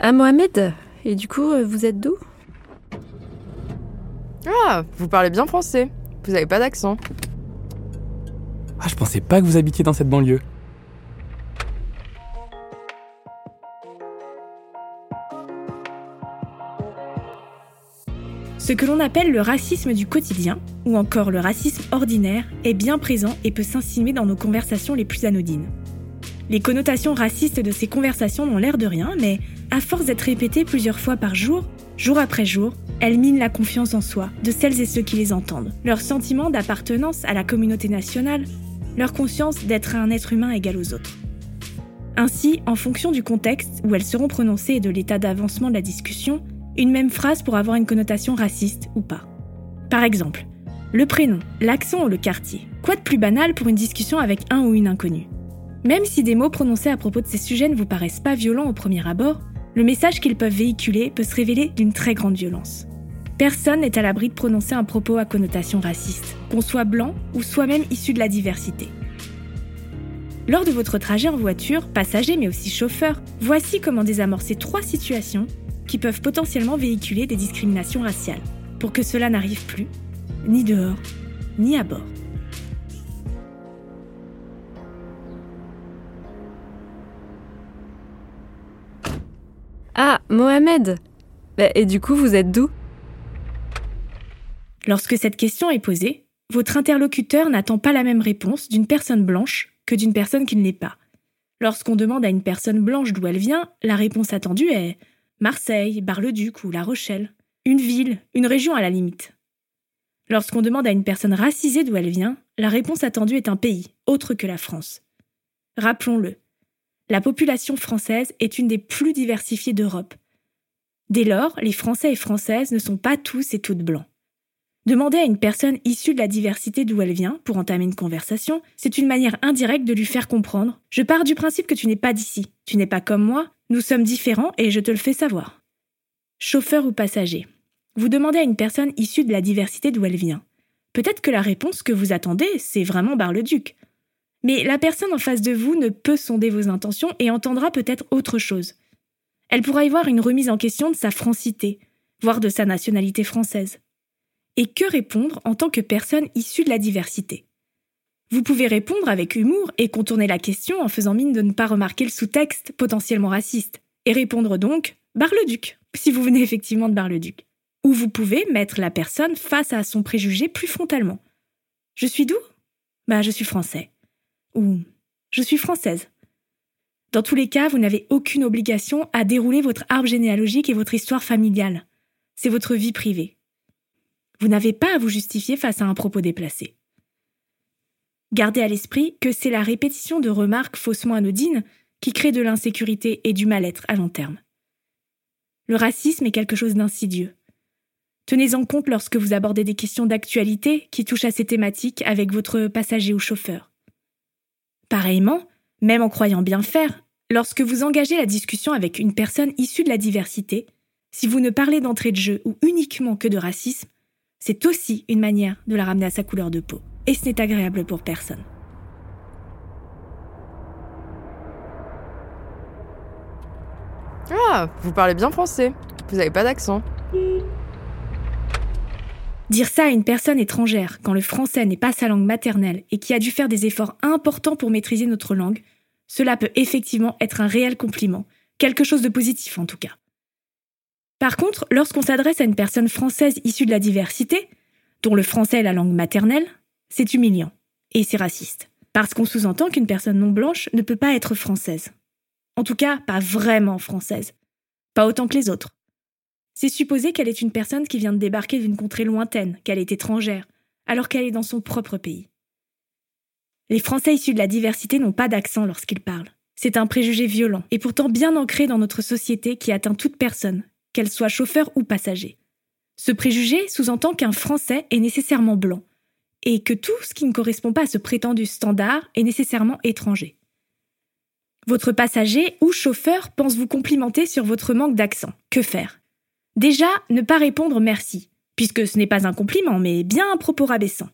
Ah, Mohamed Et du coup, euh, vous êtes d'où? Ah, vous parlez bien français. Vous avez pas d'accent. Ah, je pensais pas que vous habitiez dans cette banlieue. Ce que l'on appelle le racisme du quotidien, ou encore le racisme ordinaire, est bien présent et peut s'insinuer dans nos conversations les plus anodines. Les connotations racistes de ces conversations n'ont l'air de rien, mais à force d'être répétées plusieurs fois par jour, jour après jour, elles minent la confiance en soi de celles et ceux qui les entendent, leur sentiment d'appartenance à la communauté nationale, leur conscience d'être un être humain égal aux autres. Ainsi, en fonction du contexte où elles seront prononcées et de l'état d'avancement de la discussion, une même phrase pour avoir une connotation raciste ou pas. Par exemple, le prénom, l'accent ou le quartier. Quoi de plus banal pour une discussion avec un ou une inconnue? Même si des mots prononcés à propos de ces sujets ne vous paraissent pas violents au premier abord, le message qu'ils peuvent véhiculer peut se révéler d'une très grande violence. Personne n'est à l'abri de prononcer un propos à connotation raciste, qu'on soit blanc ou soit même issu de la diversité. Lors de votre trajet en voiture, passager mais aussi chauffeur, voici comment désamorcer trois situations qui peuvent potentiellement véhiculer des discriminations raciales, pour que cela n'arrive plus, ni dehors, ni à bord. Ah, Mohamed Bah, Et du coup, vous êtes d'où? Lorsque cette question est posée, votre interlocuteur n'attend pas la même réponse d'une personne blanche que d'une personne qui ne l'est pas. Lorsqu'on demande à une personne blanche d'où elle vient, la réponse attendue est Marseille, Bar-le-Duc ou La Rochelle. Une ville, une région à la limite. Lorsqu'on demande à une personne racisée d'où elle vient, la réponse attendue est un pays, autre que la France. Rappelons-le, la population française est une des plus diversifiées d'Europe. Dès lors, les Français et Françaises ne sont pas tous et toutes blancs. Demander à une personne issue de la diversité d'où elle vient pour entamer une conversation, c'est une manière indirecte de lui faire comprendre Je pars du principe que tu n'es pas d'ici, tu n'es pas comme moi, nous sommes différents et je te le fais savoir. Chauffeur ou passager. Vous demandez à une personne issue de la diversité d'où elle vient. Peut-être que la réponse que vous attendez, c'est vraiment Bar-le-Duc. Mais la personne en face de vous ne peut sonder vos intentions et entendra peut-être autre chose. Elle pourra y voir une remise en question de sa francité, voire de sa nationalité française. Et que répondre en tant que personne issue de la diversité? Vous pouvez répondre avec humour et contourner la question en faisant mine de ne pas remarquer le sous-texte potentiellement raciste, et répondre donc Bar-le-Duc, si vous venez effectivement de Bar-le-Duc. Ou vous pouvez mettre la personne face à son préjugé plus frontalement. Je suis d'où? Bah, je suis français. Ou je suis française. Dans tous les cas, vous n'avez aucune obligation à dérouler votre arbre généalogique et votre histoire familiale. C'est votre vie privée. Vous n'avez pas à vous justifier face à un propos déplacé. Gardez à l'esprit que c'est la répétition de remarques faussement anodines qui crée de l'insécurité et du mal-être à long terme. Le racisme est quelque chose d'insidieux. Tenez-en compte lorsque vous abordez des questions d'actualité qui touchent à ces thématiques avec votre passager ou chauffeur. Pareillement, même en croyant bien faire, lorsque vous engagez la discussion avec une personne issue de la diversité, si vous ne parlez d'entrée de jeu ou uniquement que de racisme, c'est aussi une manière de la ramener à sa couleur de peau. Et ce n'est agréable pour personne. Ah, vous parlez bien français. Vous avez pas d'accent. Dire ça à une personne étrangère, quand le français n'est pas sa langue maternelle et qui a dû faire des efforts importants pour maîtriser notre langue, cela peut effectivement être un réel compliment, quelque chose de positif en tout cas. Par contre, lorsqu'on s'adresse à une personne française issue de la diversité, dont le français est la langue maternelle, c'est humiliant et c'est raciste. Parce qu'on sous-entend qu'une personne non blanche ne peut pas être française. En tout cas, pas vraiment française. Pas autant que les autres. C'est supposer qu'elle est une personne qui vient de débarquer d'une contrée lointaine, qu'elle est étrangère, alors qu'elle est dans son propre pays. Les Français issus de la diversité n'ont pas d'accent lorsqu'ils parlent. C'est un préjugé violent et pourtant bien ancré dans notre société qui atteint toute personne, qu'elle soit chauffeur ou passager. Ce préjugé sous-entend qu'un Français est nécessairement blanc, et que tout ce qui ne correspond pas à ce prétendu standard est nécessairement étranger. Votre passager ou chauffeur pense vous complimenter sur votre manque d'accent. Que faire? Déjà, ne pas répondre merci, puisque ce n'est pas un compliment, mais bien un propos rabaissant.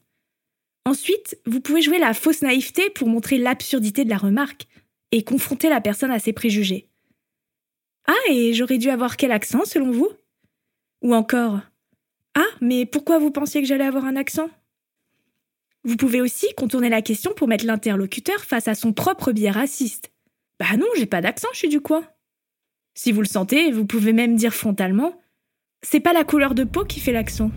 Ensuite, vous pouvez jouer la fausse naïveté pour montrer l'absurdité de la remarque et confronter la personne à ses préjugés. Ah, et j'aurais dû avoir quel accent selon vous? Ou encore Ah, mais pourquoi vous pensiez que j'allais avoir un accent? Vous pouvez aussi contourner la question pour mettre l'interlocuteur face à son propre biais raciste. Bah non, j'ai pas d'accent, je suis du coin. Si vous le sentez, vous pouvez même dire frontalement C'est pas la couleur de peau qui fait l'accent.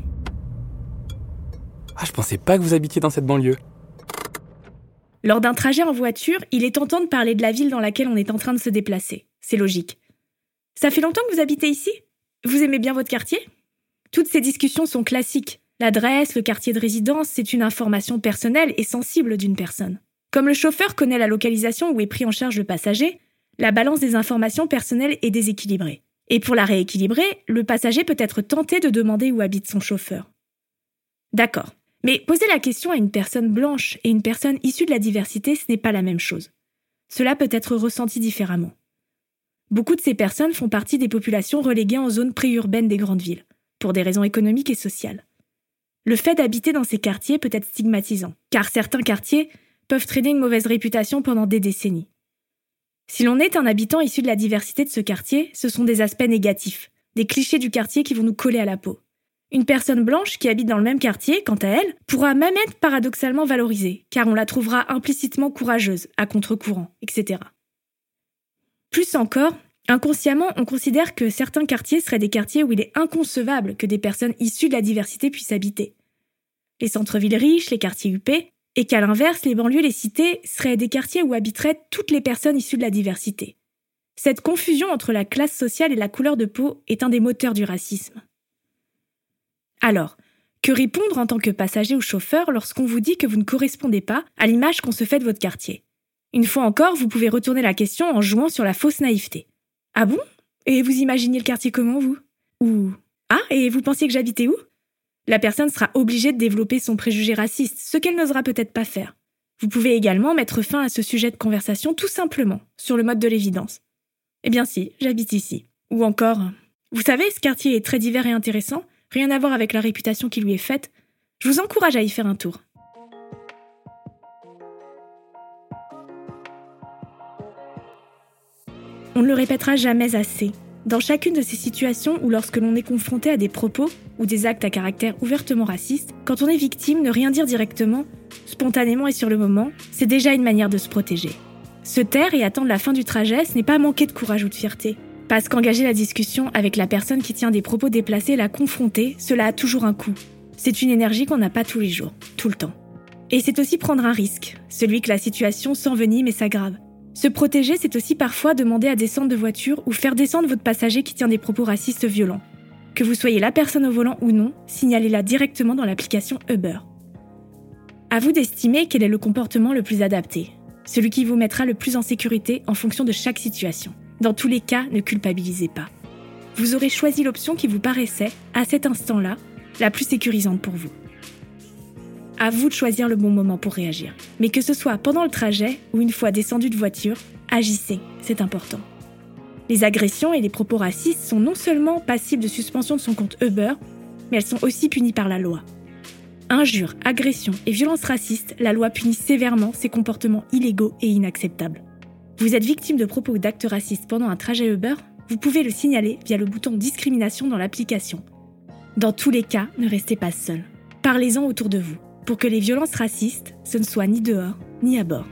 Ah, je pensais pas que vous habitiez dans cette banlieue. Lors d'un trajet en voiture, il est tentant de parler de la ville dans laquelle on est en train de se déplacer. C'est logique. Ça fait longtemps que vous habitez ici? Vous aimez bien votre quartier? Toutes ces discussions sont classiques. L'adresse, le quartier de résidence, c'est une information personnelle et sensible d'une personne. Comme le chauffeur connaît la localisation où est pris en charge le passager, la balance des informations personnelles est déséquilibrée. Et pour la rééquilibrer, le passager peut être tenté de demander où habite son chauffeur. D'accord. Mais poser la question à une personne blanche et une personne issue de la diversité, ce n'est pas la même chose. Cela peut être ressenti différemment. Beaucoup de ces personnes font partie des populations reléguées en zones préurbaines des grandes villes, pour des raisons économiques et sociales. Le fait d'habiter dans ces quartiers peut être stigmatisant, car certains quartiers peuvent traîner une mauvaise réputation pendant des décennies. Si l'on est un habitant issu de la diversité de ce quartier, ce sont des aspects négatifs, des clichés du quartier qui vont nous coller à la peau. Une personne blanche qui habite dans le même quartier, quant à elle, pourra même être paradoxalement valorisée, car on la trouvera implicitement courageuse, à contre-courant, etc. Plus encore, inconsciemment, on considère que certains quartiers seraient des quartiers où il est inconcevable que des personnes issues de la diversité puissent habiter. Les centres-villes riches, les quartiers huppés, et qu'à l'inverse, les banlieues, les cités seraient des quartiers où habiteraient toutes les personnes issues de la diversité. Cette confusion entre la classe sociale et la couleur de peau est un des moteurs du racisme. Alors, que répondre en tant que passager ou chauffeur lorsqu'on vous dit que vous ne correspondez pas à l'image qu'on se fait de votre quartier? Une fois encore, vous pouvez retourner la question en jouant sur la fausse naïveté. Ah bon? Et vous imaginez le quartier comment, vous? Ou Ah, et vous pensiez que j'habitais où? La personne sera obligée de développer son préjugé raciste, ce qu'elle n'osera peut-être pas faire. Vous pouvez également mettre fin à ce sujet de conversation tout simplement, sur le mode de l'évidence. Eh bien si, j'habite ici. Ou encore, vous savez, ce quartier est très divers et intéressant, rien à voir avec la réputation qui lui est faite. Je vous encourage à y faire un tour. On ne le répétera jamais assez, dans chacune de ces situations ou lorsque l'on est confronté à des propos ou des actes à caractère ouvertement raciste, quand on est victime, ne rien dire directement, spontanément et sur le moment, c'est déjà une manière de se protéger. Se taire et attendre la fin du trajet, ce n'est pas manquer de courage ou de fierté. Parce qu'engager la discussion avec la personne qui tient des propos déplacés la confronter, cela a toujours un coût. C'est une énergie qu'on n'a pas tous les jours, tout le temps. Et c'est aussi prendre un risque, celui que la situation s'envenime et s'aggrave. Se protéger, c'est aussi parfois demander à descendre de voiture ou faire descendre votre passager qui tient des propos racistes violents. Que vous soyez la personne au volant ou non, signalez-la directement dans l'application Uber. À vous d'estimer quel est le comportement le plus adapté, celui qui vous mettra le plus en sécurité en fonction de chaque situation. Dans tous les cas, ne culpabilisez pas. Vous aurez choisi l'option qui vous paraissait, à cet instant-là, la plus sécurisante pour vous. À vous de choisir le bon moment pour réagir. Mais que ce soit pendant le trajet ou une fois descendu de voiture, agissez, c'est important. Les agressions et les propos racistes sont non seulement passibles de suspension de son compte Uber, mais elles sont aussi punies par la loi. Injures, agressions et violences racistes, la loi punit sévèrement ces comportements illégaux et inacceptables. Vous êtes victime de propos ou d'actes racistes pendant un trajet Uber Vous pouvez le signaler via le bouton discrimination dans l'application. Dans tous les cas, ne restez pas seul. Parlez-en autour de vous pour que les violences racistes, ce ne soit ni dehors ni à bord.